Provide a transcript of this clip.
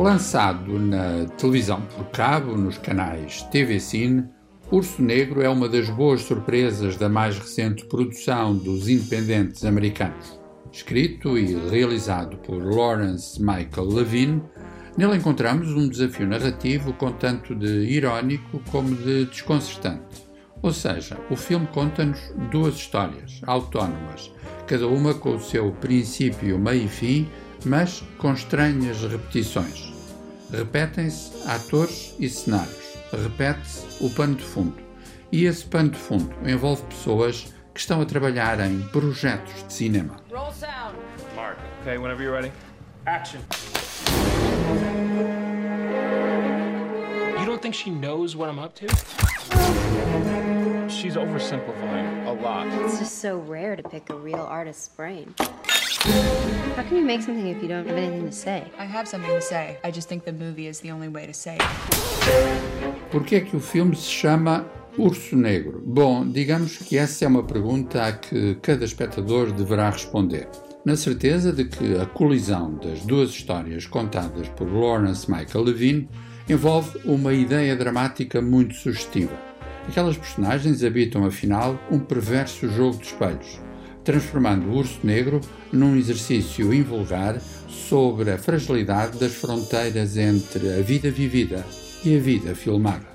Lançado na televisão por cabo, nos canais TV Cine, Urso Negro é uma das boas surpresas da mais recente produção dos independentes americanos. Escrito e realizado por Lawrence Michael Levine, nele encontramos um desafio narrativo com tanto de irónico como de desconcertante. Ou seja, o filme conta-nos duas histórias autónomas, cada uma com o seu princípio, meio e fim, mas com estranhas repetições. Repetem-se atores e cenários. Repete-se o pano de fundo. E esse pano de fundo envolve pessoas que estão a trabalhar em projetos de cinema. Roll sound. Mark. Okay, whenever you're ready. Action. You don't think she knows what I'm up to? She's oversimplifying a lot. It's just so rare to pick a real artist's brain. How can you make something if you don't have anything to say? I have something to say. I just think the movie is the only way to say it. Por que é que o filme se chama Urso Negro? Bom, digamos que essa é uma pergunta a que cada espectador deverá responder. Na certeza de que a colisão das duas histórias contadas por Lawrence Michael Levine envolve uma ideia dramática muito sugestiva. Aquelas personagens habitam, afinal, um perverso jogo de espelhos transformando o urso negro num exercício invulgar sobre a fragilidade das fronteiras entre a vida vivida e a vida filmada.